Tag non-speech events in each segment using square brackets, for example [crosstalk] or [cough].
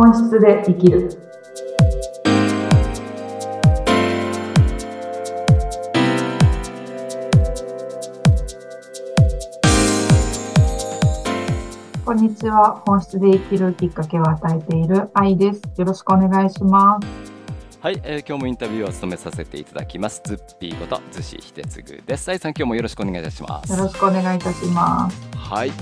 本質で生きる。こんにちは。本質で生きるきっかけを与えている愛です。よろしくお願いします。はい、えー今日もインタビューを務めさせていただきます。ズッピーこと、ズシヒテツグです。愛さん、今日もよろしくお願いいたします。よろしくお願いいたします。はい。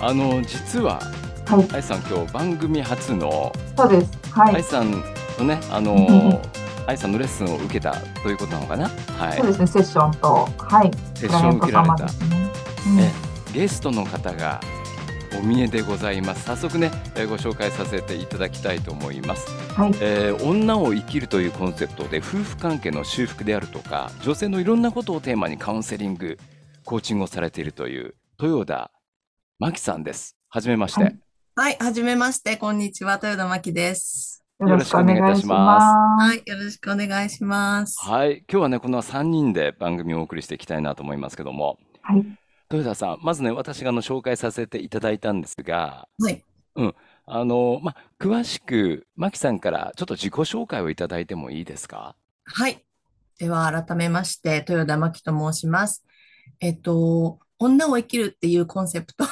あの、実は、はい、愛さん、今日番組初の、そうです。はい。愛さんのね、あの愛さんのレッスンを受けたということなのかな？はい。そうですね、セッションと、はい、セッションを受けられたね。うんえゲストの方がお見えでございます。早速ね、えーご紹介させていただきたいと思います。はい、えー女を生きるというコンセプトで夫婦関係の修復であるとか女性のいろんなことをテーマにカウンセリングコーチングをされているという豊田真希さんですはじめまして、はいはい、はじめまして、こんにちは、豊田真希です。よろしくお願いいいたします。はい、よろしくお願いします。はい今日はねこの3人で番組をお送りしていきたいなと思いますけどもはい、豊田さんまずね私があの紹介させていただいたんですがはい、あのま詳しく真希さんからちょっと自己紹介をいただいてもいいですか？はい。では、改めまして、豊田真希と申します。えっと、女を生きるっていうコンセプト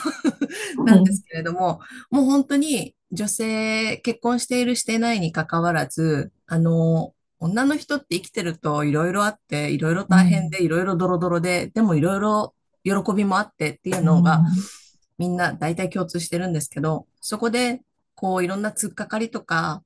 [laughs] なんですけれども、もう本当に女性、結婚しているしていないに関わらず、あの、女の人って生きてるといろいろあって、いろいろ大変で、いろいろドロドロで、でもいろいろ喜びもあってっていうのが、みんな大体共通してるんですけど、そこで、こう、いろんな突っかかりとか、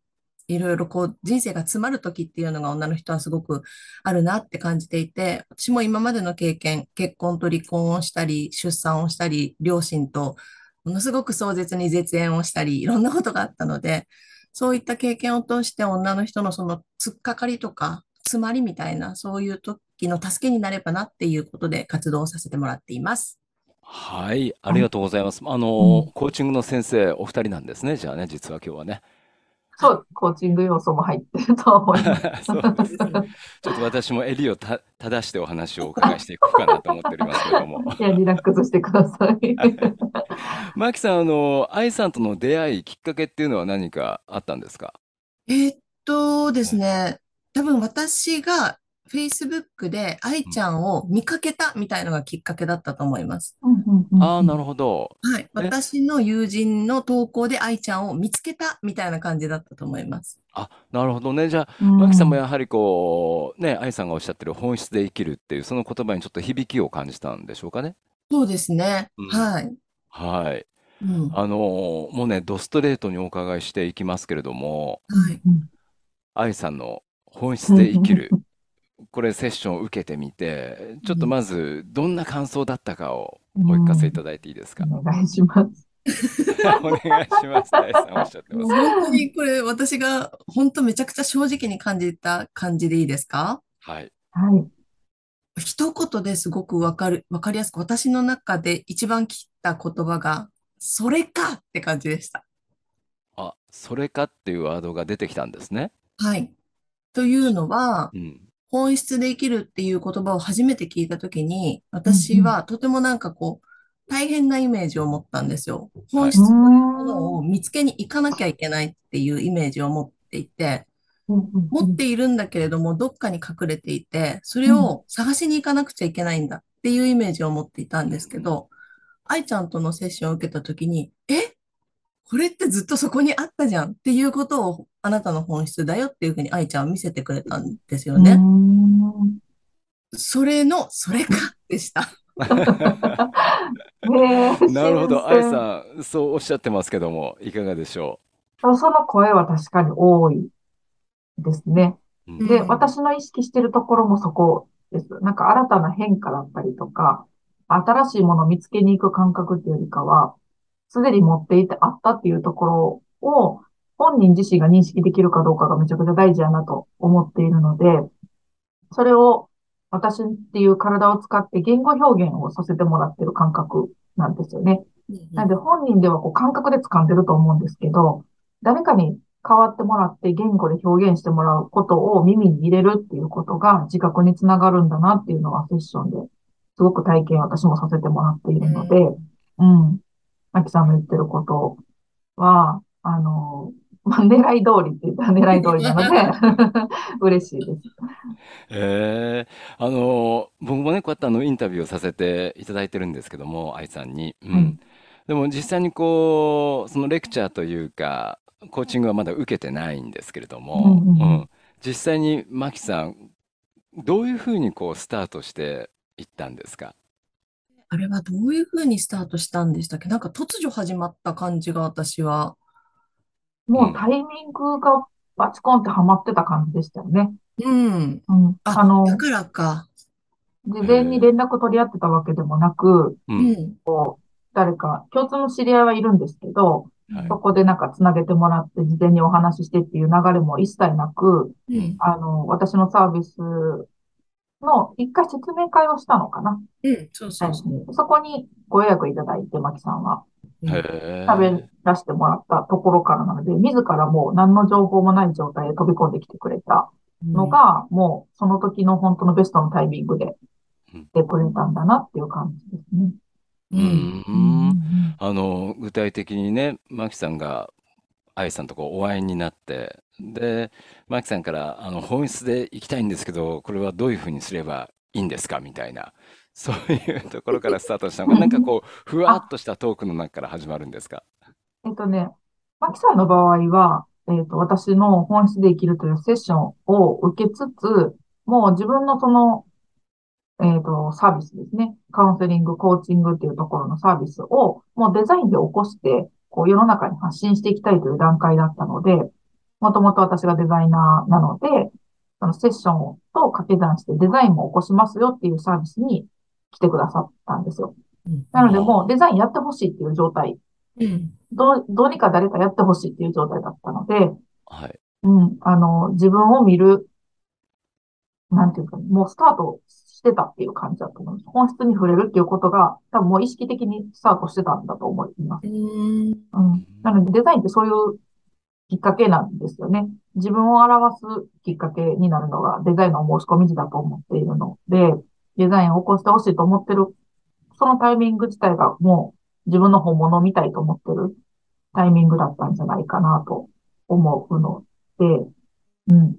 いろいろこう、人生が詰まる時っていうのが女の人はすごくあるなって感じていて、私も今までの経験、結婚と離婚をしたり、出産をしたり、両親とものすごく壮絶に絶縁をしたり、いろんなことがあったので、そういった経験を通して女の人のその突っかかりとか、詰まりみたいな、そういう時の助けになればなっていうことで活動をさせてもらっています。はいありがとうございます。あの、コーチングの先生お二人なんですねじゃあね実は今日はねそう、コーチング要素も入ってると思います。[laughs] すねちょっと私も襟をた正してお話をお伺いしていこうかなと思っておりますけれども。いや、リラックスしてください。マキさん、あの、愛さんとの出会い、きっかけっていうのは何かあったんですかえーっとですね、多分私が Facebook で愛ちゃんを見かけたみたいのがきっかけだったと思います。ああ、なるほど。はい。私の友人の投稿で愛ちゃんを見つけたみたいな感じだったと思います。あ、なるほどね。じゃあ、うんマキさんもやはりこう、ね、愛さんがおっしゃってる本質で生きるっていう、その言葉にちょっと響きを感じたんでしょうかね。そうですね。うんはい。はい。うん。あの、もうね、ドストレートにお伺いしていきますけれども、はい。愛さんの本質で生きる。これセッションを受けてみて、ちょっとまずどんな感想だったかをお聞かせいただいていいですか？お願いします。[laughs] お願いします。大さんおっしゃってもうます。本当にこれ私が本当めちゃくちゃ正直に感じた感じでいいですか？はい。はい。一言ですごくわかる、わかりやすく私の中で一番切った言葉が、それかって感じでした。あ、それかっていうワードが出てきたんですね。はい。というのはう、ん。本質で生きるっていう言葉を初めて聞いたときに、私はとてもなんかこう、大変なイメージを持ったんですよ。本質というものを見つけに行かなきゃいけないっていうイメージを持っていて、持っているんだけれども、どっかに隠れていて、それを探しに行かなくちゃいけないんだっていうイメージを持っていたんですけど、愛ちゃんとのセッションを受けたときに、え？これってずっとそこにあったじゃんっていうことをあなたの本質だよっていうふうに愛ちゃんは見せてくれたんですよね。うんそれの、それかでした。[laughs] [laughs] なるほど。愛さん、そうおっしゃってますけども、いかがでしょその声は確かに多いですね。で、うん私の意識してるところもそこです。なんか新たな変化だったりとか、新しいものを見つけに行く感覚っていうよりかは、すでに持っていてあったっていうところを、本人自身が認識できるかどうかがめちゃくちゃ大事やなと思っているので、それを私っていう体を使って言語表現をさせてもらってる感覚なんですよね。なので本人ではこう感覚で掴んでると思うんですけど、誰かに変わってもらって言語で表現してもらうことを耳に入れるっていうことが自覚につながるんだなっていうのはセッションですごく体験私もさせてもらっているので、うん。マキさんの言ってることは、あの、まあ、狙い通りって言ったら狙い通りなので、[laughs] 嬉しいです。ええあの、僕もね、こうやってあの、インタビューをさせていただいてるんですけども、愛さんに。うはい。ん。でも実際にこう、そのレクチャーというか、コーチングはまだ受けてないんですけれどうんも、うんうん。うん。実際にマキさん、どういうふうにこう、スタートしていったんですか？あれはどういうふうにスタートしたんでしたっけ？なんか突如始まった感じが私は。うん。もうタイミングがバチコンってハマってた感じでしたよね。うん。うん。ああ、だの、からか。事。前に連絡取り合ってたわけでもなく、う。うんん。誰か、共通の知り合いはいるんですけど、はい。そこでなんかつなげてもらって、事前にお話ししてっていう流れも一切なく、う。うんん。あの、私のサービスの一回説明会をしたのかな。うん。そうそう。そこにご予約いただいて、マキさんは。う。うん。へ喋え。らせてもらったところからなので、自らもう何の情報もない状態で飛び込んできてくれたうん。のが、もうその時の本当のベストのタイミングでうん。来てくれたんだなっていう感じですね。う。うんうんうんん。うんあの、具体的にね、マキさんが愛さんとこうお会いになって、で、マキさんからあの本質で行きたいんですけど、これはどういうふうにすればいいんですかみたいな、そういうところからスタートしたのが、なんかこう、ふわっあ、としたトークの中から始まるんですか？えっとね、マキさんの場合は、えっと、私の本質で生きるというセッションを受けつつ、もう自分のその、えっと、サービスですね。カウンセリング、コーチングっていうところのサービスを、もうデザインで起こして、こう世の中に発信していきたいという段階だったので、もともと私がデザイナーなので、そのセッションと掛け算してデザインも起こしますよっていうサービスに来てくださったんですよ。うん。なのでもうあデザインやってほしいっていう状態うん。どう、どうにか誰かやってほしいっていう状態だったので、あ、はい。うん、あの、自分を見る、なんていうか、もうスタートしてたっていう感じだと思います。本質に触れるっていうことが、多分もう意識的にスタートしてたんだと思います。うんなので、デザインってそういうきっかけなんですよね。自分を表すきっかけになるのがデザインの申し込み時だと思っているので、デザインを起こしてほしいと思ってる、そのタイミング自体がもう自分の本物を見たいと思ってるタイミングだったんじゃないかなと思うので、うん。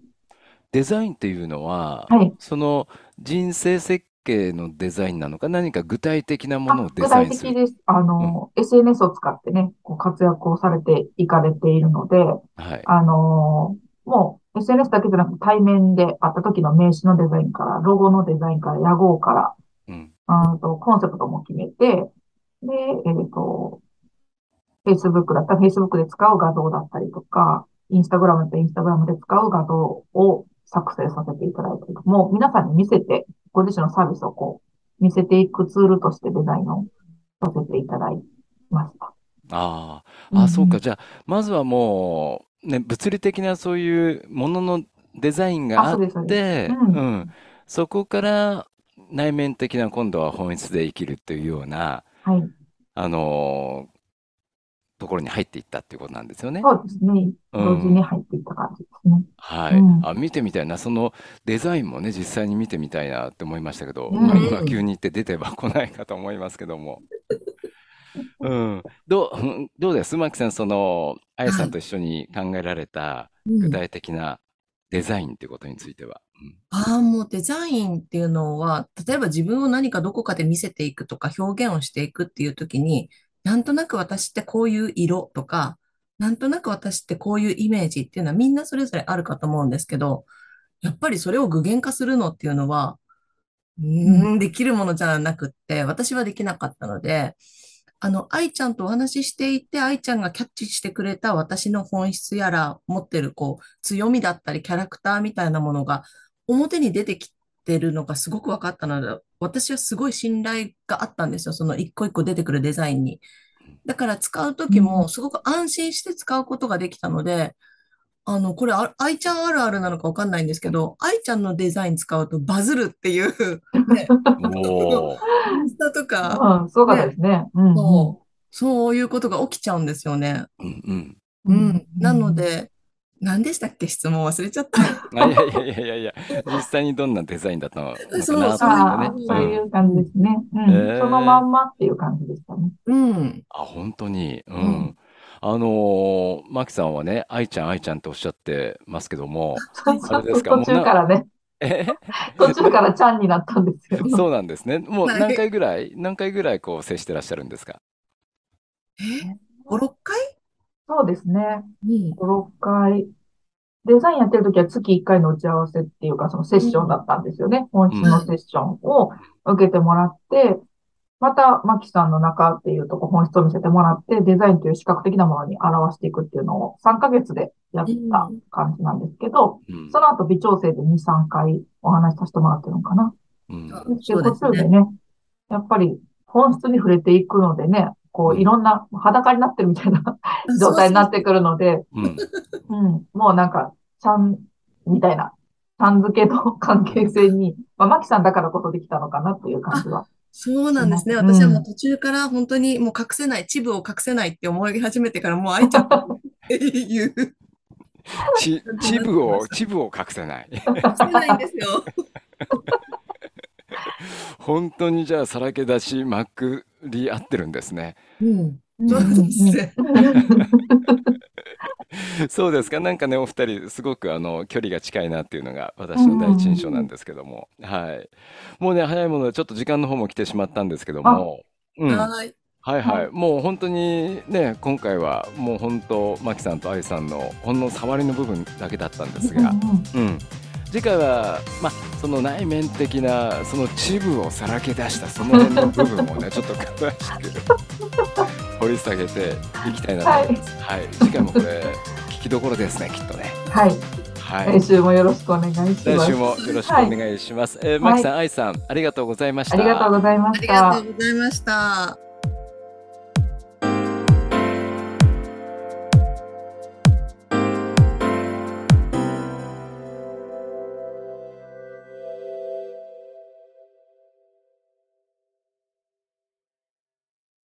デザインっていうのは、はい。その人生設計のデザインなのか、何か具体的なものをあ、デ具体ザインする。的です。あうん。の、SNS を使ってね、こう活躍をされていかれているので、はい。あのもう SNS だけじゃなく対面で会った時の名刺のデザインから、ロゴのデザインから、屋号から、うん。あとコンセプトも決めて、で、えっと、Facebook だったら Facebook で使う画像だったりとか、Instagram だったら Instagram で使う画像を作成させていただいたりとか、もう皆さんに見せて、ご自身のサービスをこう、見せていくツールとしてデザインをさせていただいました。あうあ、あ、そうか。じゃあ、まずはもう、ね、物理的なそういうもののデザインがあ、あっそうです、そうです。て、う。うんん。そこから内面的な今度は本質で生きるっていうような、はい。あのーところに入っていったっていうことなんですよね。そうですね。う同時にん。入っていった感じですね。はい。うん。あ、見てみたいな。そのデザインもね、実際に見てみたいなって思いましたけど、うまあん。今急に言って出ては来ないかと思いますけども。[laughs] うん。どう、うんどうです？牧さん、その、あやさはい。んと一緒に考えられたうん。具体的なデザインっていうことについては。うん。ああ、もうデザインっていうのは、例えば自分を何かどこかで見せていくとか表現をしていくっていう時に、なんとなく私ってこういう色とか、なんとなく私ってこういうイメージっていうのはみんなそれぞれあるかと思うんですけど、やっぱりそれを具現化するのっていうのは、うん、できるものじゃなくって、私はできなかったので、あの、愛ちゃんとお話ししていて、愛ちゃんがキャッチしてくれた私の本質やら、持ってるこう、強みだったり、キャラクターみたいなものが表に出てきてるのがすごく分かったので、私はすごい信頼があったんですよ。その一個一個出てくるデザインに。だから使うう時もん。すごく安心して使うことができたので、あの、これ、あ愛ちゃんあるあるなのかわかんないんですけど、愛ちゃんのデザイン使うとバズるっていう、[laughs] ね、おー。インスタとか、うん、すごかったでね、すね。うん、うん。そう、そういうことが起きちゃうんですよね。うんうん。う、うんん。なのうん。で、何でしたっけ？質問忘れちゃった。[laughs] あ、いやいやいやいやいや、実際にどんなデザインだったのかそう、なと思ってね。ああ、う。そういうん感じですね。うん。そのええまんまっていう感じでしたね。うん。あ、本当に。ううん。ん。あのー、マキさんはね、愛ちゃん、愛ちゃんっておっしゃってますけども、[laughs] それですか、途中からね、え？[laughs] 途中からちゃんになったんですよ。[laughs] そうなんですね。もうはい何回ぐらい、何回ぐらいこう接してらっしゃるんですか？え ?5、6回？そうですね。うん。5、6回。デザインやってるときは月1回の打ち合わせっていうか、そのセッションだったんですよね。本質のセッションを受けてもらって、また、マキさんの中っていうとこ本質を見せてもらって、デザインという視覚的なものに表していくっていうのを3ヶ月でやった感じなんですけど、うんその後微調整で2、3回お話しさせてもらってるのかな。うんあで。途中でね、やっぱり本質に触れていくのでね、こういろんな裸になってるみたいな状態になってくるので、うんうん、もうなんか、ちゃん、みたいな、ちゃん付けの関係性に、まあ、マキさんだからこそできたのかなっていう感じは。そうなんですね。うん私はもう途中から本当にもう隠せない、チブを隠せないって思い始めてからもう愛ちゃんっていう、ち、[laughs] チブを、チブを隠せない。隠せないんですよ。本当にじゃあさらけ出しまくり合ってるんですね。うん。うんそうですね。[laughs] そうですか。なんかね、お二人、すごくあの、距離が近いなっていうのが私の第一印象なんですけども。はい。もうね、早いもので、ちょっと時間の方も来てしまったんですけども。うん。はい。はいはい。もう本当にね、今回はもう本当、マキさんとアイさんのほんの触りの部分だけだったんですが、うん。次回は、まあ、その内面的な、そのチブをさらけ出したその辺の部分をね、ちょっと詳しく [laughs] 掘り下げていきたいなと思います。はい。次回もこれ、聞きどころですね、きっとね。はい。はい来。週もよろしくお願いします。来週もよろしくお願いします。えー、マキさん、アイさん、ありがとうございました。ありがとうございまありした。がとうございました。